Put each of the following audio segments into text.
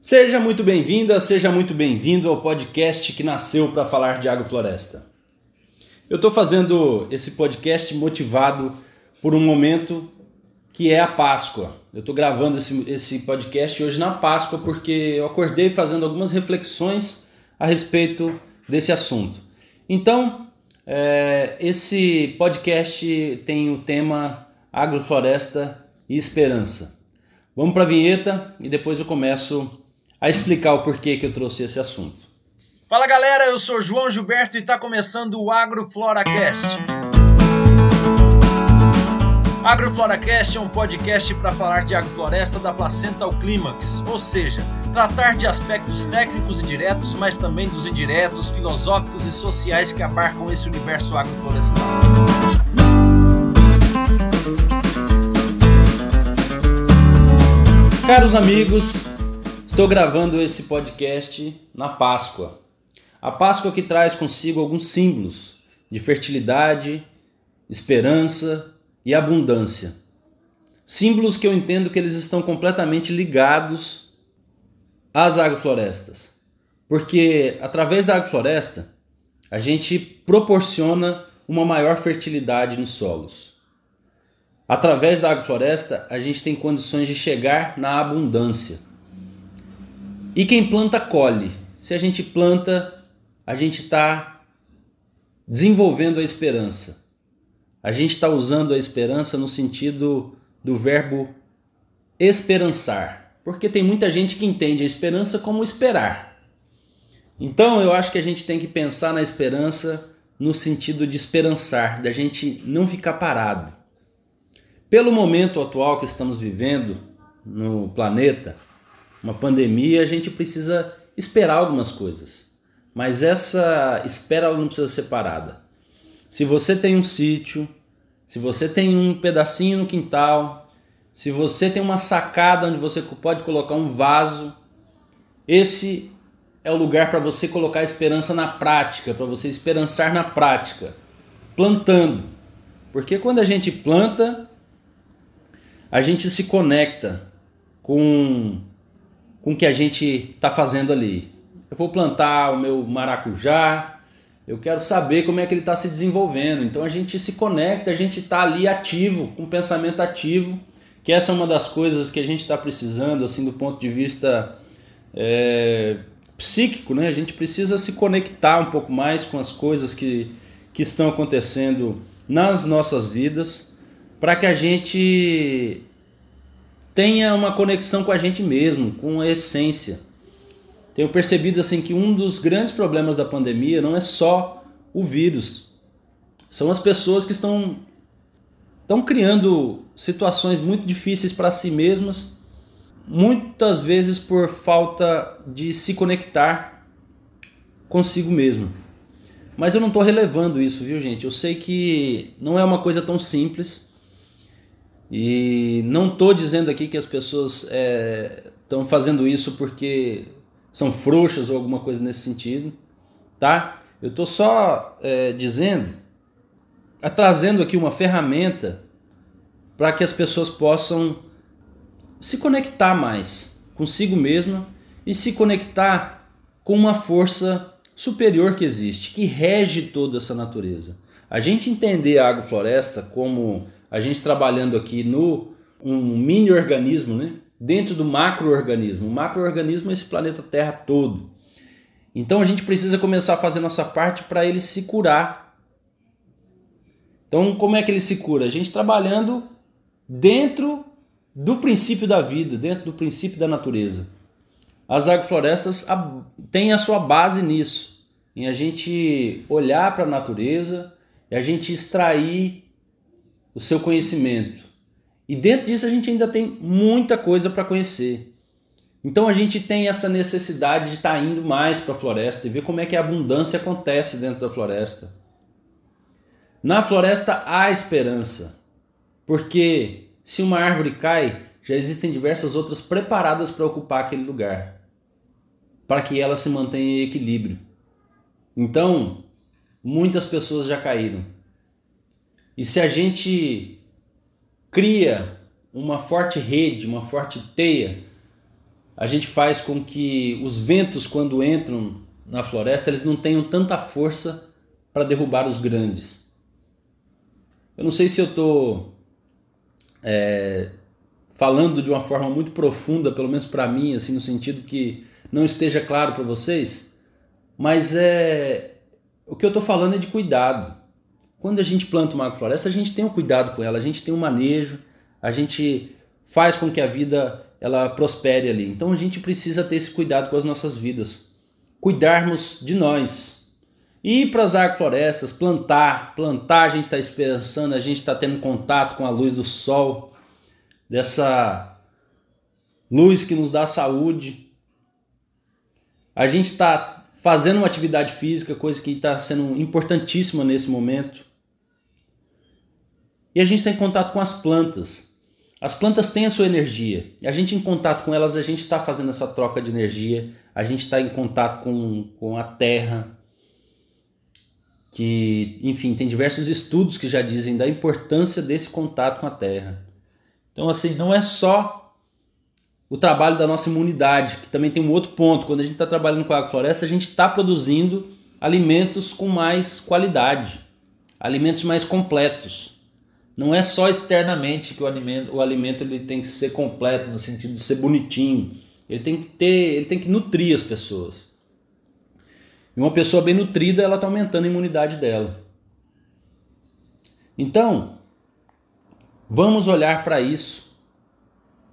Seja muito bem-vinda, seja muito bem-vindo ao podcast que nasceu para falar de agrofloresta. Eu estou fazendo esse podcast motivado por um momento que é a Páscoa. Eu estou gravando esse, esse podcast hoje na Páscoa porque eu acordei fazendo algumas reflexões a respeito desse assunto. Então, é, esse podcast tem o tema Agrofloresta e Esperança. Vamos para a vinheta e depois eu começo a explicar o porquê que eu trouxe esse assunto. Fala galera, eu sou João Gilberto e está começando o AgroFloracast. AgroFloracast é um podcast para falar de agrofloresta da placenta ao clímax, ou seja, tratar de aspectos técnicos e diretos, mas também dos indiretos, filosóficos e sociais que abarcam esse universo agroflorestal. Caros amigos, estou gravando esse podcast na Páscoa. A Páscoa que traz consigo alguns símbolos de fertilidade, esperança e abundância. Símbolos que eu entendo que eles estão completamente ligados às agroflorestas. Porque através da agrofloresta, a gente proporciona uma maior fertilidade nos solos. Através da agrofloresta, a gente tem condições de chegar na abundância. E quem planta, colhe. Se a gente planta, a gente está desenvolvendo a esperança. A gente está usando a esperança no sentido do verbo esperançar, porque tem muita gente que entende a esperança como esperar. Então eu acho que a gente tem que pensar na esperança no sentido de esperançar, da gente não ficar parado. Pelo momento atual que estamos vivendo no planeta, uma pandemia, a gente precisa esperar algumas coisas. Mas essa espera não precisa ser parada. Se você tem um sítio, se você tem um pedacinho no quintal, se você tem uma sacada onde você pode colocar um vaso, esse é o lugar para você colocar a esperança na prática, para você esperançar na prática, plantando. Porque quando a gente planta, a gente se conecta com com o que a gente está fazendo ali eu vou plantar o meu maracujá, eu quero saber como é que ele está se desenvolvendo. Então a gente se conecta, a gente está ali ativo, com pensamento ativo, que essa é uma das coisas que a gente está precisando, assim, do ponto de vista é, psíquico, né? A gente precisa se conectar um pouco mais com as coisas que, que estão acontecendo nas nossas vidas, para que a gente tenha uma conexão com a gente mesmo, com a essência tenho percebido assim que um dos grandes problemas da pandemia não é só o vírus, são as pessoas que estão estão criando situações muito difíceis para si mesmas, muitas vezes por falta de se conectar consigo mesmo. Mas eu não estou relevando isso, viu, gente? Eu sei que não é uma coisa tão simples. E não estou dizendo aqui que as pessoas estão é, fazendo isso porque são frouxas ou alguma coisa nesse sentido, tá? Eu estou só é, dizendo, trazendo aqui uma ferramenta para que as pessoas possam se conectar mais consigo mesma e se conectar com uma força superior que existe, que rege toda essa natureza. A gente entender a agrofloresta como a gente trabalhando aqui no um mini organismo, né? dentro do macroorganismo. O macroorganismo é esse planeta Terra todo. Então a gente precisa começar a fazer nossa parte para ele se curar. Então, como é que ele se cura? A gente trabalhando dentro do princípio da vida, dentro do princípio da natureza. As agroflorestas têm a sua base nisso, em a gente olhar para a natureza e a gente extrair o seu conhecimento. E dentro disso a gente ainda tem muita coisa para conhecer. Então a gente tem essa necessidade de estar tá indo mais para a floresta e ver como é que a abundância acontece dentro da floresta. Na floresta há esperança, porque se uma árvore cai, já existem diversas outras preparadas para ocupar aquele lugar, para que ela se mantenha em equilíbrio. Então, muitas pessoas já caíram. E se a gente cria uma forte rede, uma forte teia a gente faz com que os ventos, quando entram na floresta, eles não tenham tanta força para derrubar os grandes. Eu não sei se eu estou é, falando de uma forma muito profunda, pelo menos para mim, assim, no sentido que não esteja claro para vocês, mas é o que eu estou falando é de cuidado. Quando a gente planta uma agrofloresta, a gente tem um cuidado com ela, a gente tem um manejo, a gente faz com que a vida ela prospere ali. Então a gente precisa ter esse cuidado com as nossas vidas, cuidarmos de nós. Ir para as agroflorestas, plantar, plantar, a gente está esperançando, a gente está tendo contato com a luz do sol, dessa luz que nos dá saúde. A gente está fazendo uma atividade física, coisa que está sendo importantíssima nesse momento. E a gente está em contato com as plantas. As plantas têm a sua energia. E a gente em contato com elas, a gente está fazendo essa troca de energia. A gente está em contato com, com a terra. Que, enfim, tem diversos estudos que já dizem da importância desse contato com a terra. Então, assim, não é só o trabalho da nossa imunidade, que também tem um outro ponto. Quando a gente está trabalhando com a agrofloresta, a gente está produzindo alimentos com mais qualidade, alimentos mais completos. Não é só externamente que o alimento, o alimento ele tem que ser completo, no sentido de ser bonitinho. Ele tem que ter, ele tem que nutrir as pessoas. E uma pessoa bem nutrida, ela está aumentando a imunidade dela. Então, Vamos olhar para isso,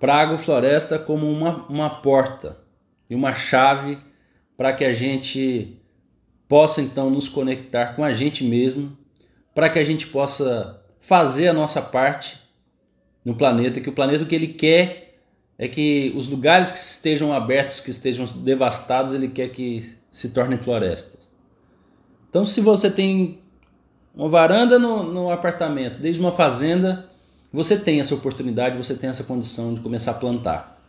para a agrofloresta, como uma, uma porta e uma chave para que a gente possa então nos conectar com a gente mesmo, para que a gente possa fazer a nossa parte no planeta, que o planeta o que ele quer é que os lugares que estejam abertos, que estejam devastados, ele quer que se tornem florestas. Então, se você tem uma varanda no, no apartamento, desde uma fazenda, você tem essa oportunidade, você tem essa condição de começar a plantar.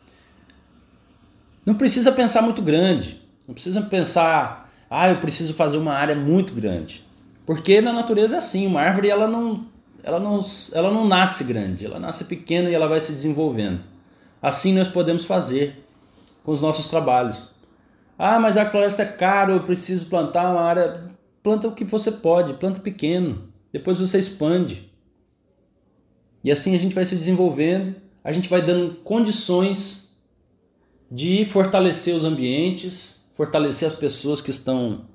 Não precisa pensar muito grande, não precisa pensar, ah, eu preciso fazer uma área muito grande. Porque na natureza é assim, uma árvore ela não, ela não, ela não nasce grande, ela nasce pequena e ela vai se desenvolvendo. Assim nós podemos fazer com os nossos trabalhos. Ah, mas a floresta é caro, eu preciso plantar uma área. Planta o que você pode, planta pequeno. Depois você expande. E assim a gente vai se desenvolvendo, a gente vai dando condições de fortalecer os ambientes, fortalecer as pessoas que estão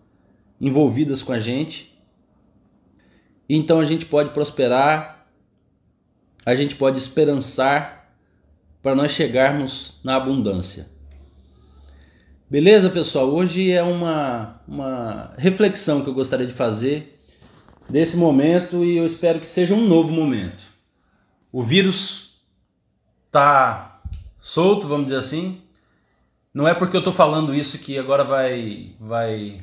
envolvidas com a gente. Então a gente pode prosperar, a gente pode esperançar para nós chegarmos na abundância. Beleza, pessoal? Hoje é uma, uma reflexão que eu gostaria de fazer desse momento e eu espero que seja um novo momento o vírus tá solto, vamos dizer assim. Não é porque eu estou falando isso que agora vai, vai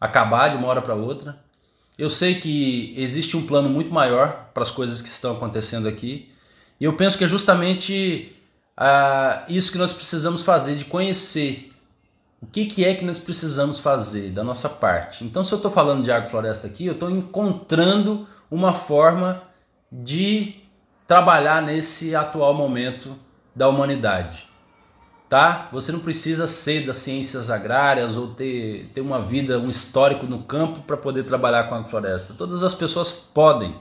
acabar de uma hora para outra. Eu sei que existe um plano muito maior para as coisas que estão acontecendo aqui. E eu penso que é justamente ah, isso que nós precisamos fazer, de conhecer o que, que é que nós precisamos fazer da nossa parte. Então, se eu estou falando de agrofloresta aqui, eu estou encontrando uma forma de trabalhar nesse atual momento da humanidade. Tá? Você não precisa ser das ciências agrárias ou ter, ter uma vida, um histórico no campo para poder trabalhar com a floresta. Todas as pessoas podem.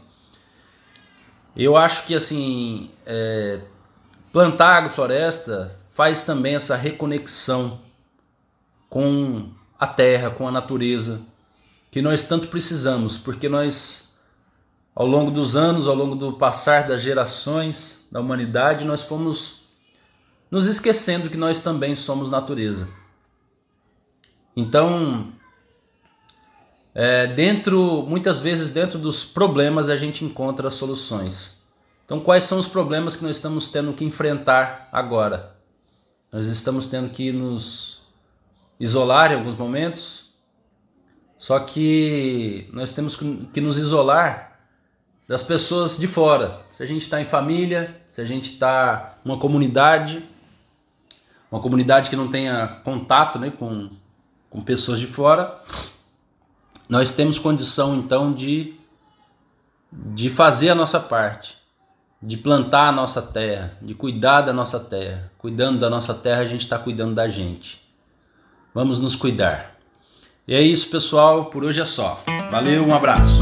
Eu acho que assim é, plantar agrofloresta faz também essa reconexão com a terra, com a natureza, que nós tanto precisamos, porque nós ao longo dos anos, ao longo do passar das gerações da humanidade, nós fomos nos esquecendo que nós também somos natureza. Então, é, dentro, muitas vezes dentro dos problemas a gente encontra soluções. Então, quais são os problemas que nós estamos tendo que enfrentar agora? Nós estamos tendo que nos isolar em alguns momentos, só que nós temos que nos isolar das pessoas de fora. Se a gente está em família, se a gente está numa comunidade, uma comunidade que não tenha contato né, com, com pessoas de fora, nós temos condição então de, de fazer a nossa parte, de plantar a nossa terra, de cuidar da nossa terra. Cuidando da nossa terra, a gente está cuidando da gente. Vamos nos cuidar. E é isso, pessoal. Por hoje é só. Valeu, um abraço.